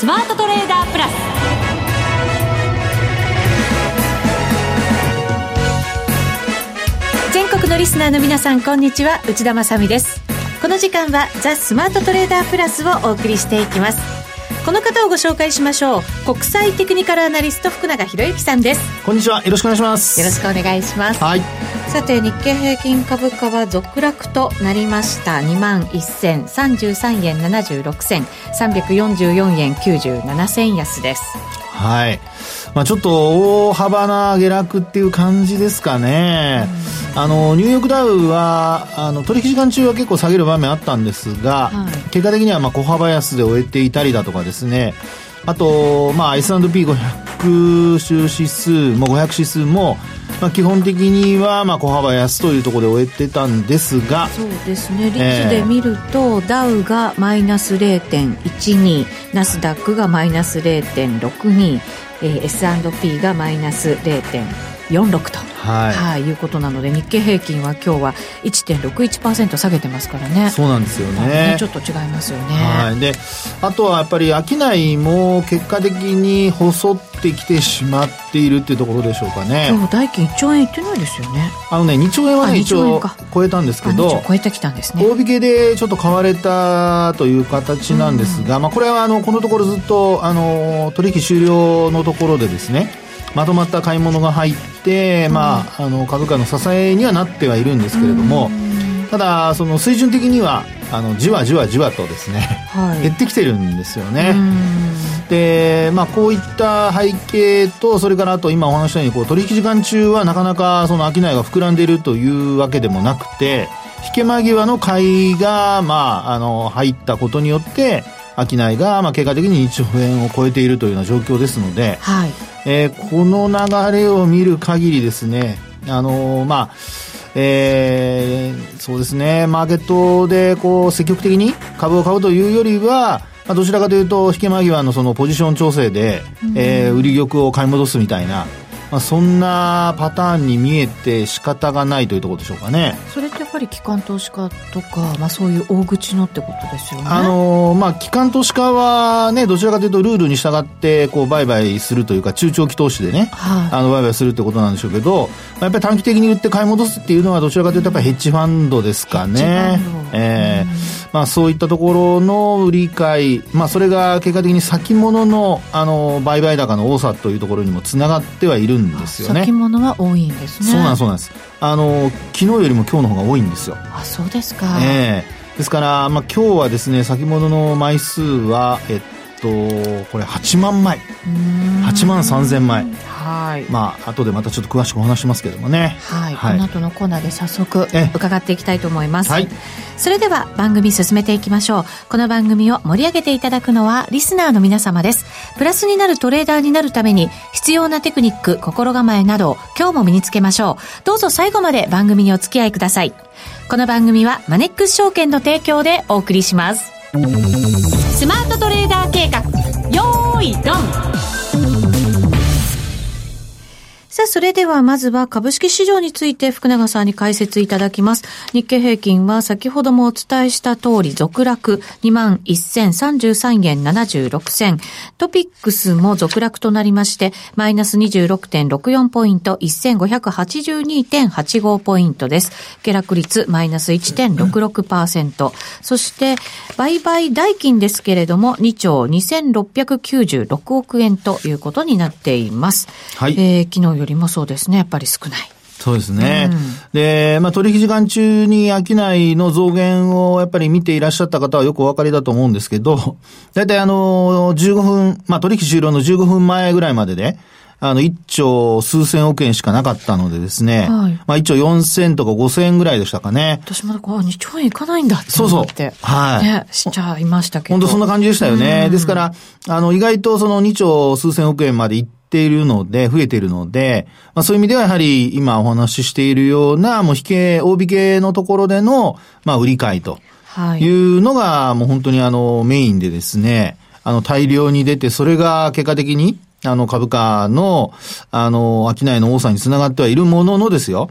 スマートトレーダープラス。全国のリスナーの皆さんこんにちは。内田まさです。この時間はザ・スマートトレーダープラスをお送りしていきます。この方をご紹介しましょう。国際テクニカルアナリスト福永博之さんです。こんにちは。よろしくお願いします。よろしくお願いします。はい。さて日経平均株価は続落となりました。2万1033円76銭。344円97銭安ですはい。まあ、ちょっと大幅な下落っていう感じですかね、あのニューヨークダウはあの取引時間中は結構下げる場面あったんですが、はい、結果的にはまあ小幅安で終えていたりだとかですね。あと、まあ、S&P500 指数も500指数も、まあ、基本的にはまあ小幅安というところで終えてたんですがそうですね。率で見ると、えー、ダウがマイナス0.12ナスダックがマイナス0.62えー、S&P がマイナス0.46と、はい。はいうことなので日経平均は今日は1.61%下げてますからね。そうなんですよね、ね、ちょっと違いますよね、はい、であとはやっぱり商いも結果的に細ってきてしまっているっていうところでしょうかね。今日代金1兆円いってないですよね。あのね2兆円はね一応超えたんですけど超えてきたんですね。大引けでちょっと買われたという形なんですが、うん、まあ、これはあのこのところずっとあの取引終了のところでですねまとまった買い物が入って、まあ、あの株価の支えにはなってはいるんですけれども、ただその水準的にはあのじわじわじわとですね、はい、減ってきてるんですよね。で、まあ、こういった背景と、それからあと今お話したように、こう、取引時間中はなかなかその商いが膨らんでいるというわけでもなくて、引け間際の買いが、まあ、あの、入ったことによって、商いが、まあ、結果的に1兆円を超えているというような状況ですので、はい、えー、この流れを見る限りですね、あのー、まあ、えー、そうですね、マーケットでこう積極的に株を買うというよりは、まあ、どちらかというと、引け間際のそのポジション調整で、うん、えー、売り玉を買い戻すみたいな、まあ、そんなパターンに見えて仕方がないというところでしょうかね。それってやっぱり機関投資家とか、まあ、そういう大口のってことですよね。あのー、まあ、機関投資家はね、どちらかというとルールに従って、こう、売買するというか、中長期投資でね、はい、あの、売買するってことなんでしょうけど、やっぱり短期的に売って買い戻すっていうのは、どちらかというと、やっぱりヘッジファンドですかね。ええー、まあ、そういったところの売り買い、まあ、それが結果的に先物の、あの、売買高の多さというところにもつながってはいるんですよね。先物は多いんですね。そうなんそうなんです。あの、昨日よりも今日の方が多いんですよ。あ、そうですか。ええー、ですから、まあ、今日はですね、先物の枚数は、えっと、これ8万枚。8万3000枚。はい。まあ、後でまたちょっと詳しくお話しますけどもね。はい。はい、この後のコーナーで早速、伺っていきたいと思います。はい。それでは番組進めていきましょう。この番組を盛り上げていただくのはリスナーの皆様です。プラスになるトレーダーになるために必要なテクニック、心構えなどを今日も身につけましょう。どうぞ最後まで番組にお付き合いください。この番組はマネックス証券の提供でお送りします。スマートトレーダー計画、さあ、それではまずは株式市場について福永さんに解説いただきます。日経平均は先ほどもお伝えした通り続落21,033円76銭。トピックスも続落となりまして、マイナス26.64ポイント、1582.85ポイントです。下落率マイナス1.66%。そして、売買代金ですけれども、2兆2696億円ということになっています。はい。えー、昨日よりもそうですね、やっぱり少ない。そうですね。うん、で、まあ、取引時間中に商いの増減をやっぱり見ていらっしゃった方はよくお分かりだと思うんですけど、だいたいあの、15分、まあ、取引終了の15分前ぐらいまでで、あの、1兆数千億円しかなかったのでですね。はい。まあ、1兆4千とか5千円ぐらいでしたかね。私まだこう、2兆円いかないんだってそうそう。はい。ね、しちゃいましたけど。本当そんな感じでしたよね。ですから、あの、意外とその2兆数千億円まで行って、ているので、増えているので、まあそういう意味ではやはり今お話ししているような、もう引け、大引けのところでの、まあ売り買いというのが、もう本当にあのメインでですね、あの大量に出て、それが結果的に、あの株価の、あの、商いの多さにつながってはいるもののですよ。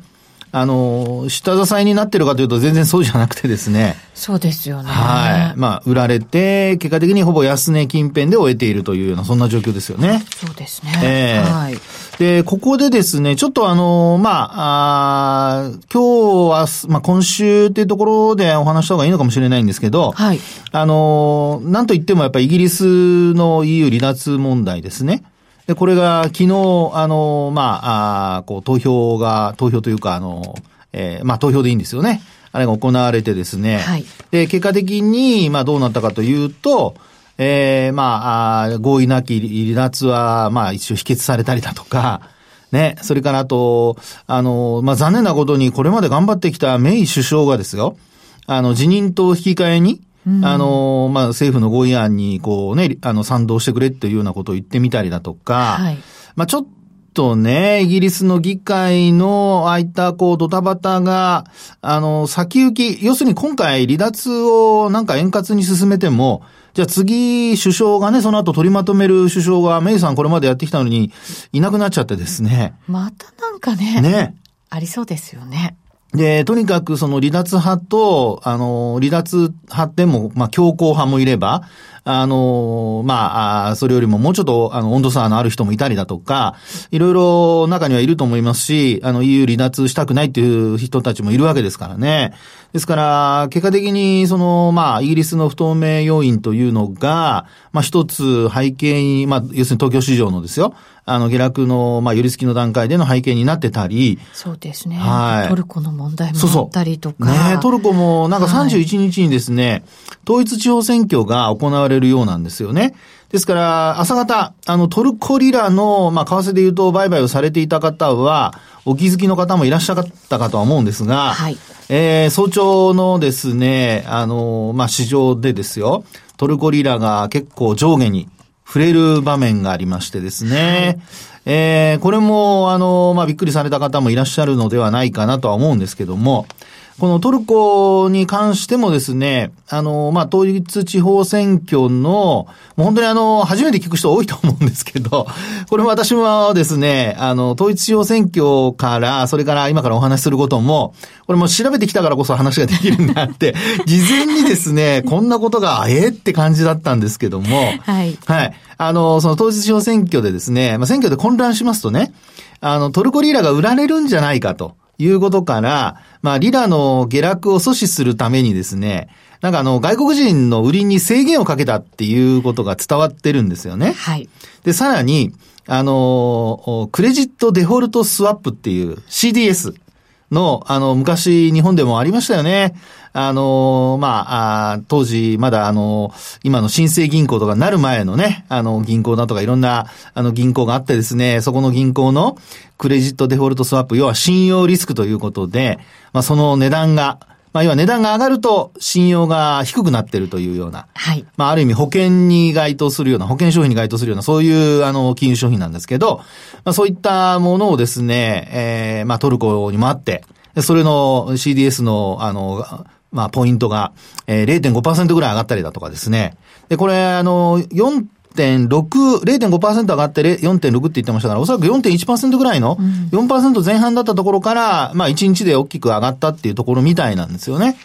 あの、下支えになってるかというと全然そうじゃなくてですね。そうですよね。はい。まあ、売られて、結果的にほぼ安値近辺で終えているというような、そんな状況ですよね。そうですね。ええー、はい。で、ここでですね、ちょっとあの、まあ、あ今日は、まあ、今週っていうところでお話した方がいいのかもしれないんですけど、はい。あの、なんといってもやっぱりイギリスの EU 離脱問題ですね。で、これが昨日、あの、まあ、あこう、投票が、投票というか、あの、えー、まあ、投票でいいんですよね。あれが行われてですね。はい。で、結果的に、まあ、どうなったかというと、えー、まあ、合意なき離脱は、まあ、一応否決されたりだとか、ね、それからあと、あの、まあ、残念なことに、これまで頑張ってきたメイ首相がですよ、あの、辞任と引き換えに、あの、まあ、政府の合意案に、こうね、あの、賛同してくれっていうようなことを言ってみたりだとか、はい、まあ、ちょっとね、イギリスの議会の、ああいった、こう、ドタバタが、あの、先行き、要するに今回離脱をなんか円滑に進めても、じゃあ次、首相がね、その後取りまとめる首相が、メイさんこれまでやってきたのに、いなくなっちゃってですね。またなんかね。ね。ありそうですよね。で、とにかくその離脱派と、あの、離脱派でも、まあ、強硬派もいれば、あの、まあ、それよりももうちょっと、あの、温度差のある人もいたりだとか、いろいろ中にはいると思いますし、あの、EU 離脱したくないっていう人たちもいるわけですからね。ですから、結果的に、その、まあ、イギリスの不透明要因というのが、まあ、一つ背景に、まあ、要するに東京市場のですよ、あの、下落の、まあ、寄り付きの段階での背景になってたり。そうですね。はい。トルコの問題もあったりとか。そうそうねトルコも、なんか31日にですね、はい、統一地方選挙が行われるようなんですよね。ですから、朝方、あの、トルコリラの、まあ、為替で言うと売買をされていた方は、お気づきの方もいらっしゃったかとは思うんですが、はい。えー、早朝のですね、あの、まあ、市場でですよ、トルコリラが結構上下に触れる場面がありましてですね。はい、えー、これも、あの、まあ、びっくりされた方もいらっしゃるのではないかなとは思うんですけども、このトルコに関してもですね、あの、まあ、統一地方選挙の、もう本当にあの、初めて聞く人多いと思うんですけど、これも私もですね、あの、統一地方選挙から、それから今からお話しすることも、これも調べてきたからこそ話ができるんだって、事前にですね、こんなことが、ええって感じだったんですけども、はい。はい。あの、その統一地方選挙でですね、まあ、選挙で混乱しますとね、あの、トルコリーラが売られるんじゃないかと。いうことから、まあ、リラの下落を阻止するためにですね、なんかあの、外国人の売りに制限をかけたっていうことが伝わってるんですよね。はい。で、さらに、あの、クレジットデフォルトスワップっていう CDS の、あの、昔日本でもありましたよね。あの、まあ、あ当時、まだあの、今の新生銀行とかなる前のね、あの、銀行だとかいろんな、あの、銀行があってですね、そこの銀行のクレジットデフォルトスワップ、要は信用リスクということで、まあ、その値段が、まあ、要は値段が上がると信用が低くなってるというような。はい。まあ、ある意味保険に該当するような、保険商品に該当するような、そういう、あの、金融商品なんですけど、まあ、そういったものをですね、ええー、まあ、トルコにもあって、それの CDS の、あの、まあ、ポイントが、えー、0.5%ぐらい上がったりだとかですね。で、これ、あの、4.6、0.5%上がって4.6って言ってましたから、おそらく4.1%ぐらいの、4%前半だったところから、まあ、1日で大きく上がったっていうところみたいなんですよね。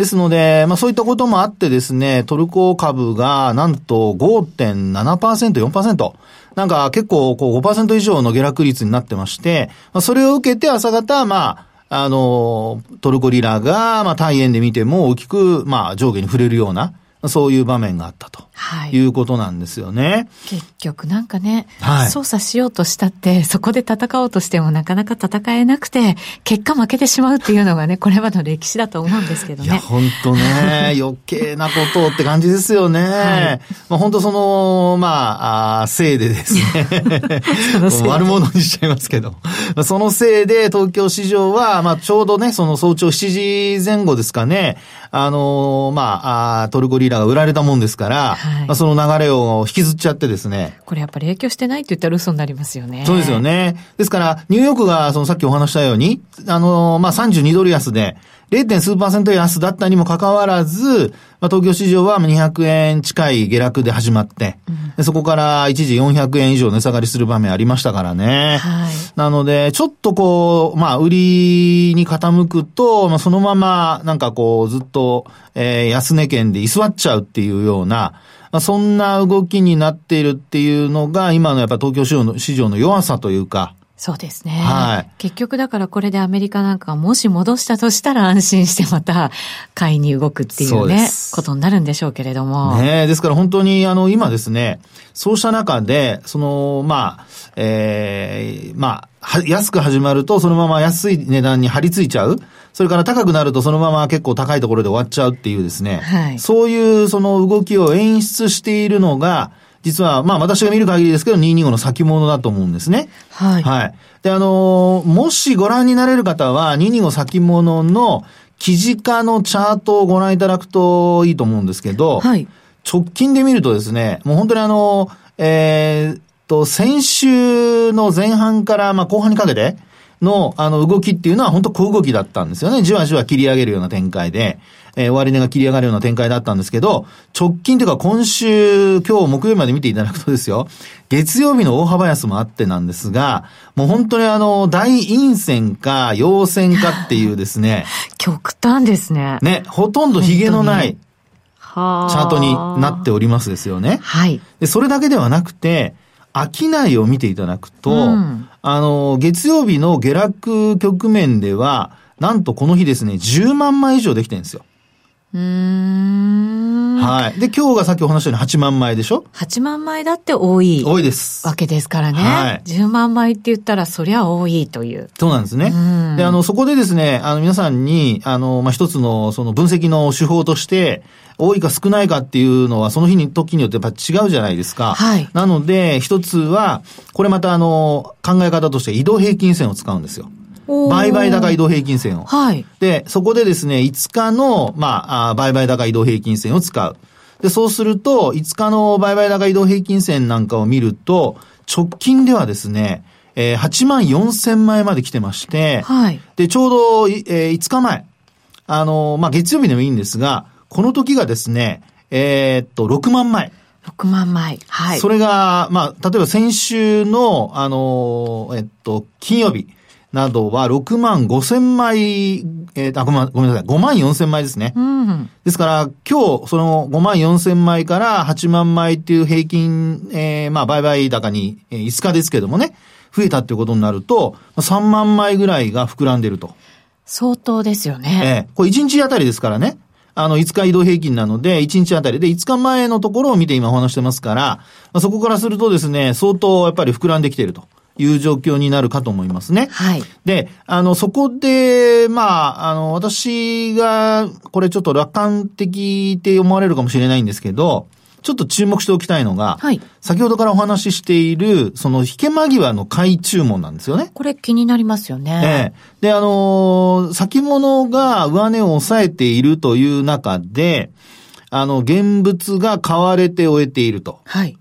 ですので、まあそういったこともあってですね、トルコ株がなんと5.7%、4%。なんか結構こう5%以上の下落率になってまして、まあ、それを受けて朝方、まあ、あの、トルコリラが、まあ、大円で見ても大きく、まあ、上下に触れるような、そういう場面があったと。はい。いうことなんですよね。結局なんかね、はい、操作しようとしたって、そこで戦おうとしてもなかなか戦えなくて、結果負けてしまうっていうのがね、これまでの歴史だと思うんですけどね。いや、本当ね、余計なことって感じですよね。はい、まあ、本当その、まあ、あせいでですね、悪者にしちゃいますけど、そのせいで東京市場は、まあ、ちょうどね、その早朝7時前後ですかね、あの、まあ、あトルコリーラが売られたもんですから、はいはい、まあ、その流れを引きずっちゃってですね。これやっぱり影響してないって言ったら嘘になりますよね。そうですよね。ですから、ニューヨークが、そのさっきお話したように、あの、まあ、32ドル安で、0. 数パーセント安だったにもかかわらず、まあ、東京市場は200円近い下落で始まって、うん、そこから一時400円以上値下がりする場面ありましたからね。はい、なので、ちょっとこう、まあ、売りに傾くと、まあ、そのまま、なんかこう、ずっと、えー、安値圏で居座っちゃうっていうような、まあ、そんな動きになっているっていうのが、今のやっぱ東京市場の市場の弱さというか、そうですね。はい。結局だからこれでアメリカなんかもし戻したとしたら安心してまた買いに動くっていうね、ことになるんでしょうけれども。ねですから本当にあの今ですね、そうした中で、その、まあ、ええー、まあ、安く始まるとそのまま安い値段に張り付いちゃう。それから高くなるとそのまま結構高いところで終わっちゃうっていうですね。はい。そういうその動きを演出しているのが、実は、まあ私が見る限りですけど、225の先物だと思うんですね。はい。はい。で、あのー、もしご覧になれる方は、225先物の記事化のチャートをご覧いただくといいと思うんですけど、はい。直近で見るとですね、もう本当にあの、えー、っと、先週の前半から、まあ後半にかけての、あの、動きっていうのは本当小動きだったんですよね。じわじわ切り上げるような展開で。えー、終値が切り上がるような展開だったんですけど、直近というか今週、今日木曜日まで見ていただくとですよ、月曜日の大幅安もあってなんですが、もう本当にあの、大陰線か陽線かっていうですね。極端ですね。ね、ほとんど髭のない、チャートになっておりますですよね。はい。で、それだけではなくて、商いを見ていただくと、うん、あの、月曜日の下落局面では、なんとこの日ですね、10万枚以上できてるんですよ。うん。はい。で、今日がさっきお話したように8万枚でしょ ?8 万枚だって多い。多いです。わけですからね。はい。10万枚って言ったらそりゃ多いという。そうなんですね。で、あの、そこでですね、あの、皆さんに、あの、まあ、一つの、その分析の手法として、多いか少ないかっていうのは、その日に、時によってやっぱ違うじゃないですか。はい。なので、一つは、これまたあの、考え方として移動平均線を使うんですよ。売買高移動平均線を。はい。で、そこでですね、5日の、まあ、売買高移動平均線を使う。で、そうすると、5日の売買高移動平均線なんかを見ると、直近ではですね、えー、8万4千枚まで来てまして、はい。で、ちょうど、えー、5日前、あのまあ、月曜日でもいいんですが、この時がですね、えー、っと、6万枚。6万枚。はい。それが、まあ、例えば先週の、あのえっと、金曜日。などは6万5千枚、えー、あ、ごめん、ごめんなさい、5万4千枚ですね。うん、ですから、今日、その5万4千枚から8万枚っていう平均、えー、まあ、売買高に、えー、5日ですけどもね、増えたっていうことになると、3万枚ぐらいが膨らんでると。相当ですよね。えー、これ1日あたりですからね。あの、5日移動平均なので、1日あたりで5日前のところを見て今お話してますから、まあ、そこからするとですね、相当やっぱり膨らんできていると。いう状況になるかと思いますね。はい。で、あの、そこで、まあ、あの、私が、これちょっと楽観的って思われるかもしれないんですけど、ちょっと注目しておきたいのが、はい、先ほどからお話ししている、その引け間際の買い注文なんですよね。これ気になりますよね。ええ。で、あのー、先物が上値を抑えているという中で、あの、現物が買われて終えていると。はい。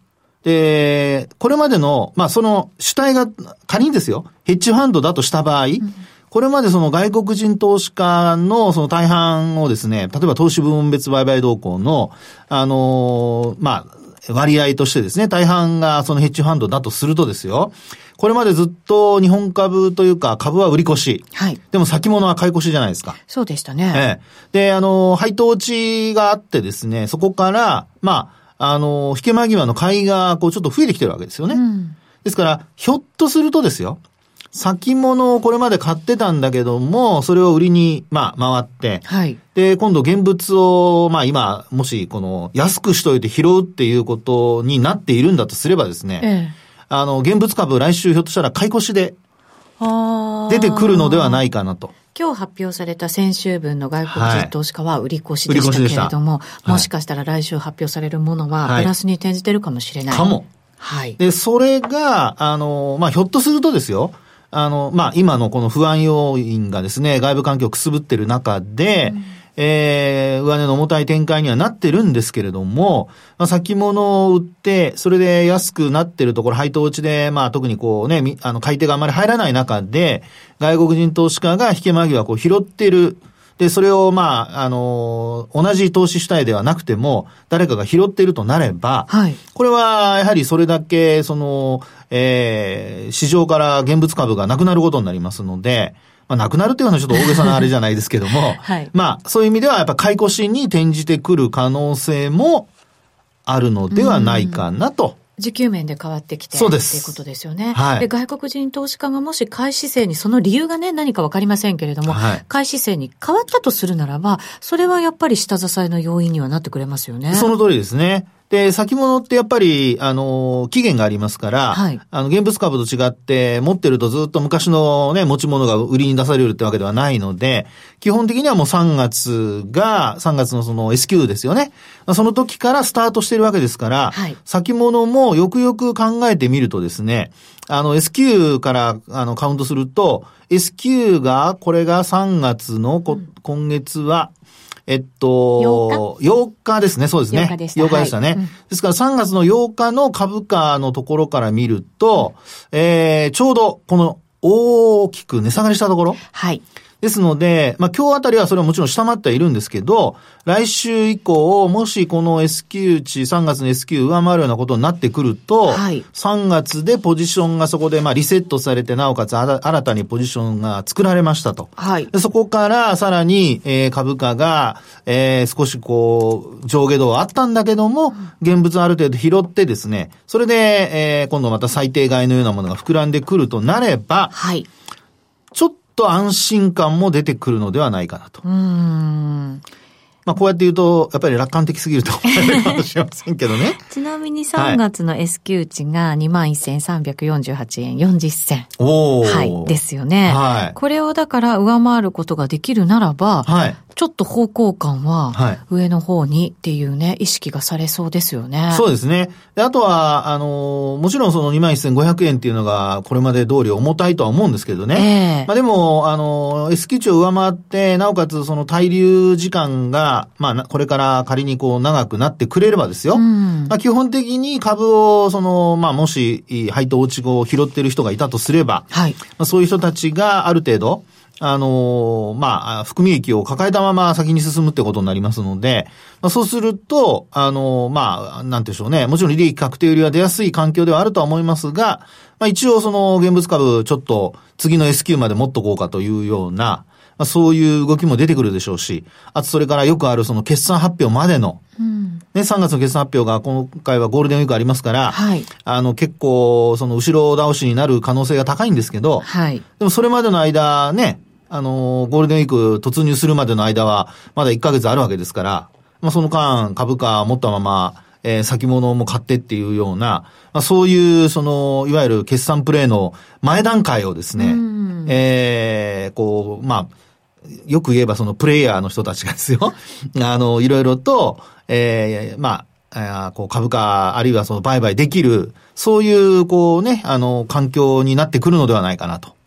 で、これまでの、まあ、その主体が仮にですよ、ヘッジファンドだとした場合、うん、これまでその外国人投資家のその大半をですね、例えば投資部門別売買動向の、あのー、まあ、割合としてですね、大半がそのヘッジファンドだとするとですよ、これまでずっと日本株というか株は売り越し。はい。でも先物は買い越しじゃないですか。そうでしたね。ええ。で、あの、配当値があってですね、そこから、まあ、あの、引け間際の買いが、こう、ちょっと増えてきてるわけですよね。うん、ですから、ひょっとするとですよ、先物をこれまで買ってたんだけども、それを売りに、まあ、回って、はい。で、今度現物を、まあ今、もし、この、安くしといて拾うっていうことになっているんだとすればですね、ええ、あの、現物株来週ひょっとしたら買い越しで、出てくるのではないかなと。今日発表された先週分の外国人投資家は売り越しでしたけれども、はい、もしかしたら来週発表されるものはプラスに転じてるかもしれない。かも。はい。で、それが、あの、まあ、ひょっとするとですよ、あの、まあ、今のこの不安要因がですね、外部環境をくすぶってる中で、うんえー、上値の重たい展開にはなってるんですけれども、まあ、先物を売って、それで安くなってるところ、配当落ちで、まあ、特にこうね、あの、買い手があまり入らない中で、外国人投資家が引け間際こう拾ってる。で、それを、まあ、あの、同じ投資主体ではなくても、誰かが拾っているとなれば、はい、これは、やはりそれだけ、その、えー、市場から現物株がなくなることになりますので、まあ、なくなるっていうのはちょっと大げさなあれじゃないですけども、はい、まあ、そういう意味ではやっぱ買い越しに転じてくる可能性もあるのではないかなと。時給面で変わってきてそうです。っていうことですよね。はい。で、外国人投資家がもし買い姿勢に、その理由がね、何かわかりませんけれども、はい、買い姿勢に変わったとするならば、それはやっぱり下支えの要因にはなってくれますよね。その通りですね。で、先物ってやっぱり、あの、期限がありますから、はい、あの、現物株と違って、持ってるとずっと昔のね、持ち物が売りに出されるってわけではないので、基本的にはもう3月が、3月のその S q ですよね。その時からスタートしてるわけですから、はい、先物もよくよく考えてみるとですね、あの、S q から、あの、カウントすると、S q が、これが3月の、うん、今月は、えっと、8日？ですね、そうですね。8日でした。8日でしたね。はいですから3月の8日の株価のところから見ると、うん、えー、ちょうどこの大きく値下がりしたところ？はい。ですので、まあ今日あたりはそれはもちろん下回ってはいるんですけど、来週以降、もしこの S q 値、3月の S q 上回るようなことになってくると、はい、3月でポジションがそこでまあリセットされて、なおかつ新たにポジションが作られましたと。はい、でそこからさらに、えー、株価が、えー、少しこう、上下動あったんだけども、現物ある程度拾ってですね、それで、えー、今度また最低買いのようなものが膨らんでくるとなれば、はい、ちょっと安心感も出てくるのではないかなと。うんまあ、こうやって言うと、やっぱり楽観的すぎると思われるかもしれませんけどね。ちなみに3月の S q 値が21,348円40銭。おはい。ですよね。はい。これをだから上回ることができるならば、はい。ちょっと方向感は、上の方にっていうね、意識がされそうですよね。そうですね。で、あとは、あの、もちろんその21,500円っていうのが、これまで通り重たいとは思うんですけどね。えー、まあでも、あの、S q 値を上回って、なおかつその滞留時間が、まあ、これから仮にこう長くなってくれればですよ。うん、まあ基本的に株を、その、まあもし、配当落ち後を拾ってる人がいたとすれば、はい。まあそういう人たちがある程度、あのー、まあ、含み益を抱えたまま先に進むってことになりますので、まあ、そうすると、あのー、まあ、なんてでしょうね。もちろん利益確定売りは出やすい環境ではあるとは思いますが、まあ、一応その現物株ちょっと次の S q まで持っとこうかというような、まあ、そういう動きも出てくるでしょうし、あとそれからよくあるその決算発表までの、うん、ね、3月の決算発表が今回はゴールデンウィークありますから、はい、あの結構その後ろ倒しになる可能性が高いんですけど、はい、でもそれまでの間ね、あの、ゴールデンウィーク突入するまでの間は、まだ1ヶ月あるわけですから、まあ、その間、株価持ったまま、えー、先物も買ってっていうような、まあ、そういう、その、いわゆる決算プレイの前段階をですね、えー、こう、まあ、よく言えばそのプレイヤーの人たちがですよ、あの、いろいろと、えー、まあ、こう株価、あるいはその売買できる、そういう、こうね、あの、環境になってくるのではないかなと。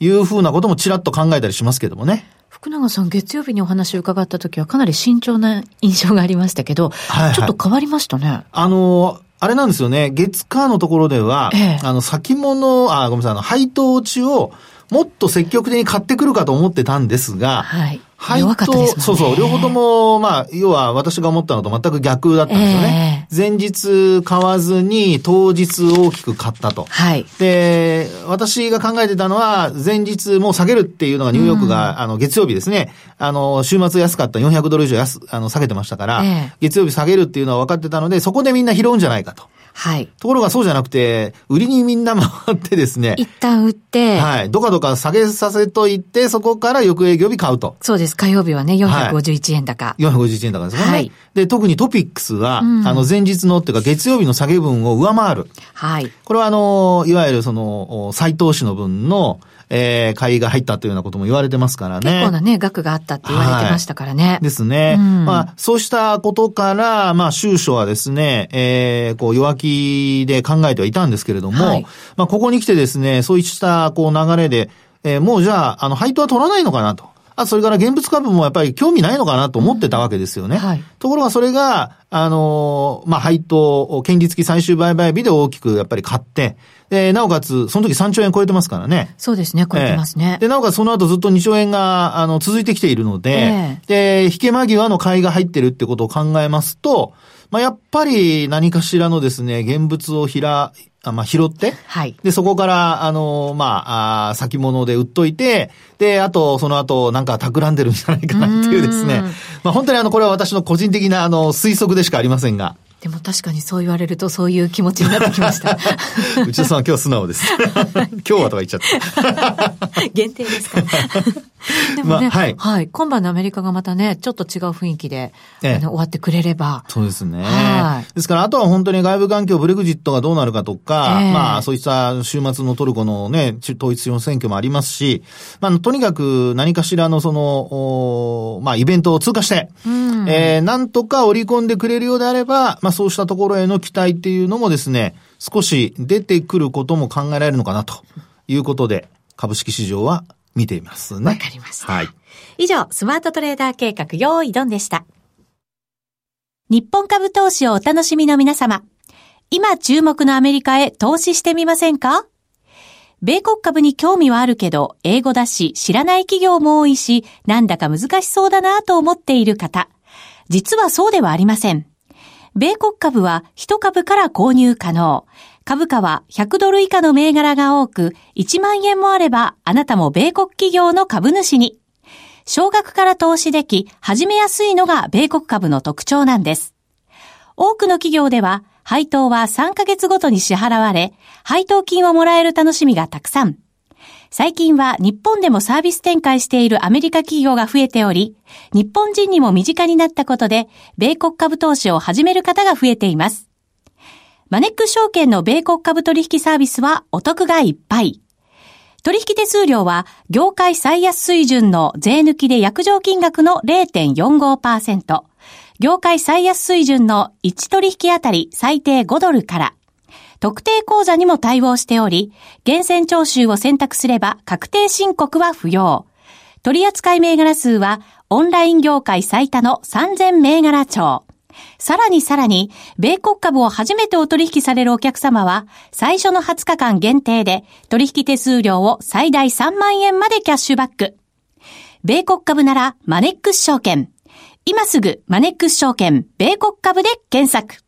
いうふうなこともちらっと考えたりしますけどもね。福永さん、月曜日にお話を伺った時はかなり慎重な印象がありましたけど、はいはい、ちょっと変わりましたね。あの、あれなんですよね。月火のところでは、ええ、あの、先物、あ、ごめんなさい、あの、配当落ちをもっと積極的に買ってくるかと思ってたんですが、はい。配当、ね、そうそう、両方とも、まあ、要は私が思ったのと全く逆だったんですよね。えー、前日買わずに当日大きく買ったと。はい。で、私が考えてたのは、前日もう下げるっていうのがニューヨークが、うん、あの、月曜日ですね。あの、週末安かった400ドル以上安、あの、下げてましたから、えー、月曜日下げるっていうのは分かってたので、そこでみんな拾うんじゃないかと。はい。ところがそうじゃなくて、売りにみんな回ってですね。一旦売って。はい。どかどか下げさせといて、そこから翌営業日買うと。そうです。火曜日はね、451円高。はい、451円高ですね。はい。で、特にトピックスは、うん、あの、前日のっていうか、月曜日の下げ分を上回る。はい。これはあの、いわゆるその、再投資の分の、えー、買いが入ったというようなことも言われてますからね。結構なね、額があったって言われてましたからね。はい、ですね。うん、まあ、そうしたことから、まあ、収書はですね、えー、こう、弱気で考えてはいたんですけれども、はい、まあ、ここに来てですね、そういった、こう、流れで、えー、もうじゃあ、あの、配当は取らないのかなと。あそれから現物株もやっぱり興味ないのかなと思ってたわけですよね。うんはい、ところがそれが、あのまあ、配当、権利付き最終売買日で大きくやっぱり買って、で、なおかつ、その時3兆円超えてますからね。そうですね、超えてますね。えー、で、なおかつその後ずっと2兆円が、あの、続いてきているので、えー、で、引け間際の買いが入ってるってことを考えますと、まあ、やっぱり何かしらのですね、現物をひら、あまあ、拾って、はい。で、そこから、あの、まあ、あ先物で売っといて、で、あと、その後、なんか企んでるんじゃないかなっていうですね。まあ、本当にあの、これは私の個人的な、あの、推測でしかありませんが。でも確かにそう言われるとそういう気持ちになってきました。内田さん今日素直です。今日はとか言っちゃった。限定ですか でもね、まあ、はい、はい。今晩のアメリカがまたね、ちょっと違う雰囲気で、ええ、終わってくれれば。そうですね。はい。ですから、あとは本当に外部環境、ブレグジットがどうなるかとか、えまあ、そういった週末のトルコのね、統一地方選挙もありますし、まあ、とにかく何かしらのその、まあ、イベントを通過して、うん、えー、なんとか織り込んでくれるようであれば、まあそうしたところへの期待っていうのもですね、少し出てくることも考えられるのかなということで、株式市場は見ていますね。わかりました。はい。以上、スマートトレーダー計画、用意ドンでした。日本株投資をお楽しみの皆様。今注目のアメリカへ投資してみませんか？米国株に興味はあるけど、英語だし、知らない企業も多いし、なんだか難しそうだなと思っている方。実はそうではありません。米国株は1株から購入可能。株価は100ドル以下の銘柄が多く、1万円もあればあなたも米国企業の株主に。少額から投資でき、始めやすいのが米国株の特徴なんです。多くの企業では、配当は3ヶ月ごとに支払われ、配当金をもらえる楽しみがたくさん。最近は日本でもサービス展開しているアメリカ企業が増えており、日本人にも身近になったことで、米国株投資を始める方が増えています。マネック証券の米国株取引サービスはお得がいっぱい。取引手数料は業界最安水準の税抜きで約定金額の0.45%、業界最安水準の1取引あたり最低5ドルから、特定口座にも対応しており、厳選徴収を選択すれば確定申告は不要。取扱銘柄数はオンライン業界最多の3000銘柄帳。さらにさらに、米国株を初めてお取引されるお客様は、最初の20日間限定で、取引手数料を最大3万円までキャッシュバック。米国株なら、マネックス証券。今すぐ、マネックス証券、米国株で検索。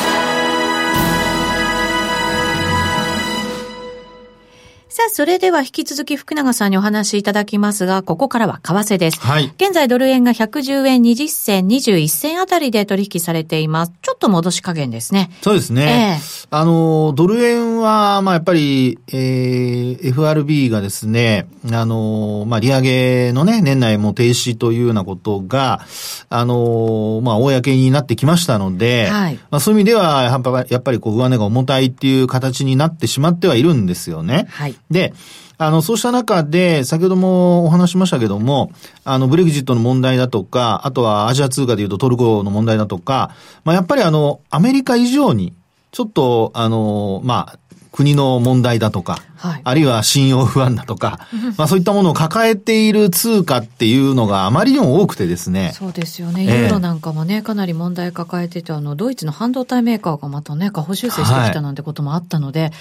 さあ、それでは引き続き福永さんにお話しいただきますが、ここからは為替です。はい。現在ドル円が110円20銭、21銭あたりで取引されています。ちょっと戻し加減ですね。そうですね。えー、あの、ドル円は、まあやっぱり、えー、FRB がですね、あの、まあ利上げのね、年内も停止というようなことが、あの、まあ公になってきましたので、はい。まあそういう意味では、やっぱやっぱりこう上値が重たいっていう形になってしまってはいるんですよね。はい。で、あの、そうした中で、先ほどもお話しましたけども、あの、ブレグジットの問題だとか、あとはアジア通貨でいうとトルコの問題だとか、まあ、やっぱりあの、アメリカ以上に、ちょっと、あの、まあ、国の問題だとか、はい、あるいは信用不安だとか、まあそういったものを抱えている通貨っていうのがあまりにも多くてですね。そうですよね。ユーロなんかもね、かなり問題抱えてて、あの、ドイツの半導体メーカーがまたね、下方修正してきたなんてこともあったので、はい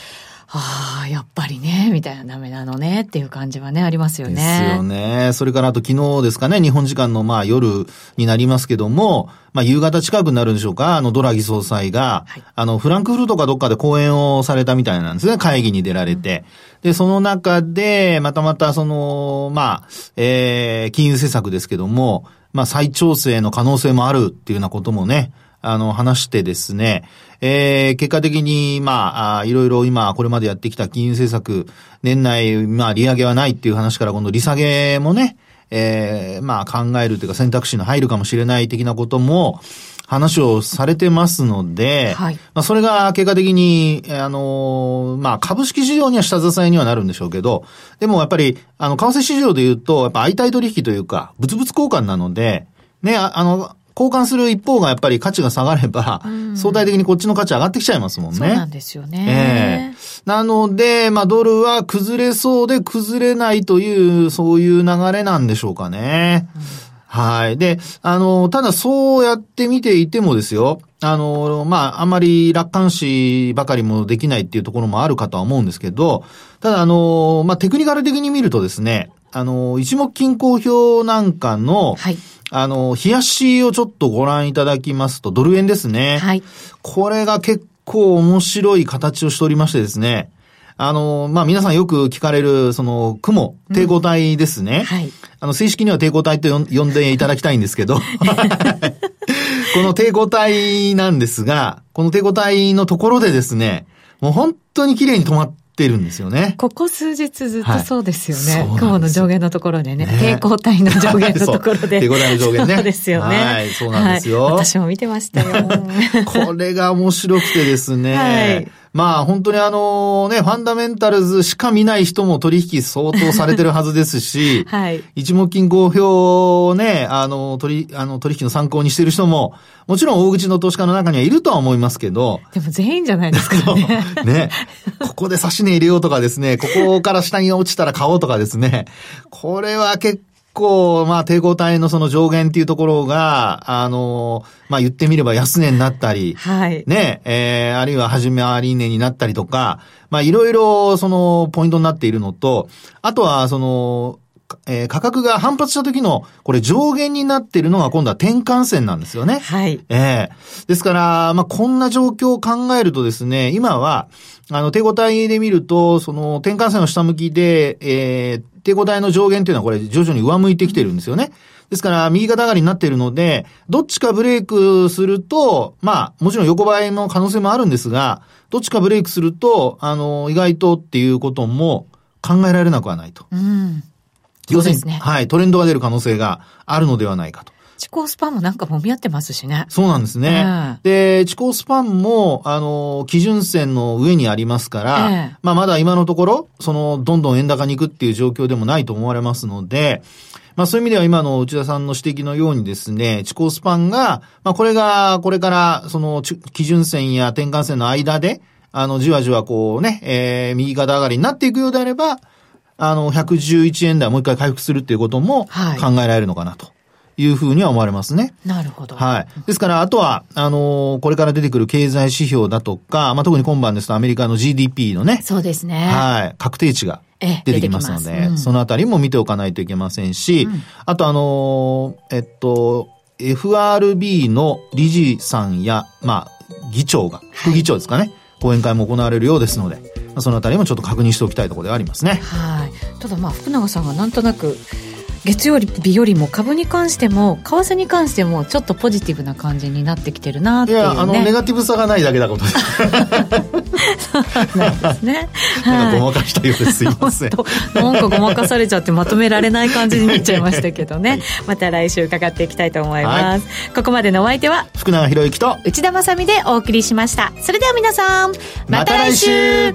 ああ、やっぱりね、みたいなダメなのねっていう感じはね、ありますよね。ですよね。それからあと昨日ですかね、日本時間のまあ夜になりますけども、まあ夕方近くになるんでしょうか、あのドラギ総裁が、はい、あのフランクフルトかどっかで講演をされたみたいなんですね、会議に出られて。うん、で、その中で、またまたその、まあ、えー、金融政策ですけども、まあ再調整の可能性もあるっていうようなこともね、あの、話してですね、えー、結果的に、まあ、いろいろ今、これまでやってきた金融政策、年内、まあ、利上げはないっていう話から、今度利下げもね、えー、まあ、考えるというか選択肢に入るかもしれない的なことも、話をされてますので、はい、まあそれが結果的に、あのまあ株式市場には下支えにはなるんでしょうけど、でもやっぱり、あの、為替市場で言うと、やっぱ相対取引というか、物々交換なので、ね、ああの、交換する一方がやっぱり価値が下がれば、相対的にこっちの価値上がってきちゃいますもんね。そうなんですよね。ええー、なので、まあドルは崩れそうで崩れないという、そういう流れなんでしょうかね。うん、はい。で、あの、ただそうやって見ていてもですよ、あの、まあ、あんまり楽観視ばかりもできないっていうところもあるかとは思うんですけど、ただあの、まあ、テクニカル的に見るとですね、あの、一目均衡表なんかの、はい。あの、冷やしをちょっとご覧いただきますと、ドル円ですね。はい。これが結構面白い形をしておりましてですね。あの、まあ、皆さんよく聞かれる、その、雲、抵抗体ですね。うん、はい。あの、正式には抵抗体と呼んでいただきたいんですけど、この抵抗体なんですが、この抵抗体のところでですね、もう本当に綺麗に止まっってるんですよね。ここ数日ずっとそうですよね。はい、雲の上限のところでね、ね抵抗体の上限のところで。抵抗体の上限ね。そうですよね。はい、そうなんですよ。はい、私も見てましたよ。これが面白くてですね。はいまあ本当にあのね、ファンダメンタルズしか見ない人も取引相当されてるはずですし、はい。一目金公表をね、あの、取り、あの、取引の参考にしてる人も、もちろん大口の投資家の中にはいるとは思いますけど。でも全員じゃないですかね。ね。ここで差し値入れようとかですね、ここから下に落ちたら買おうとかですね。これは結構、まあ、抵抗体のその上限っていうところが、あの、まあ、言ってみれば安値になったり、はい。ね、えー、あるいは始めあり値になったりとか、まあ、いろいろ、その、ポイントになっているのと、あとは、その、えー、価格が反発した時の、これ上限になっているのが今度は転換線なんですよね。はい。ええー、ですから、まあ、こんな状況を考えるとですね、今は、あの、手応えで見ると、その、転換線の下向きで、えー、手応えの上限っていうのはこれ徐々に上向いてきてるんですよね。ですから、右肩上がりになっているので、どっちかブレイクすると、まあ、もちろん横ばいの可能性もあるんですが、どっちかブレイクすると、あの、意外とっていうことも考えられなくはないと。うん。要するに、ね、はい、トレンドが出る可能性があるのではないかと。地高スパンもなんかもみ合ってますしね。そうなんですね。えー、で、地高スパンも、あの、基準線の上にありますから、えー、まあまだ今のところ、その、どんどん円高に行くっていう状況でもないと思われますので、まあそういう意味では今の内田さんの指摘のようにですね、地高スパンが、まあこれが、これから、その、基準線や転換線の間で、あの、じわじわこうね、えー、右肩上がりになっていくようであれば、あの、111円台もう一回回復するっていうことも考えられるのかなと。いうふうには思われますね。なるほど。はい。ですから、あとは、あのー、これから出てくる経済指標だとか、まあ、特に今晩ですとアメリカの GDP のね。そうですね。はい。確定値が出てきますので、うん、そのあたりも見ておかないといけませんし、うん、あとあのー、えっと、FRB の理事さんや、まあ、議長が、副議長ですかね。はい講演会も行われるようですので、そのあたりもちょっと確認しておきたいところではありますね。はい。ただまあ福永さんがなんとなく月曜日よりも株に関しても為替に関してもちょっとポジティブな感じになってきてるなっていう、ね、いやあのネガティブさがないだけだことで。すそうなんですね。なんかごまかしたようですすいません。なんかごまかされちゃってまとめられない感じになっちゃいましたけどね。また来週伺っていきたいと思います、はい、ここまでのお相手は福永博之と内田まさでお送りしました。それでは皆さんまた来週,、